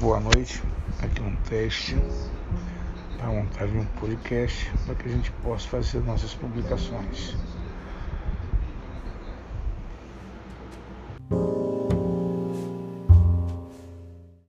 Boa noite, aqui é um teste para montar um podcast para que a gente possa fazer nossas publicações.